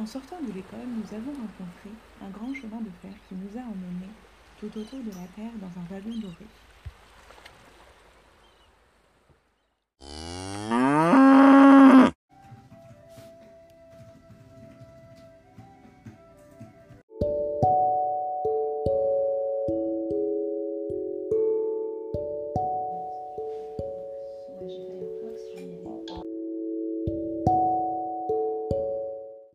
En sortant de l'école, nous avons rencontré un grand chemin de fer qui nous a emmenés tout autour de la Terre dans un wagon doré.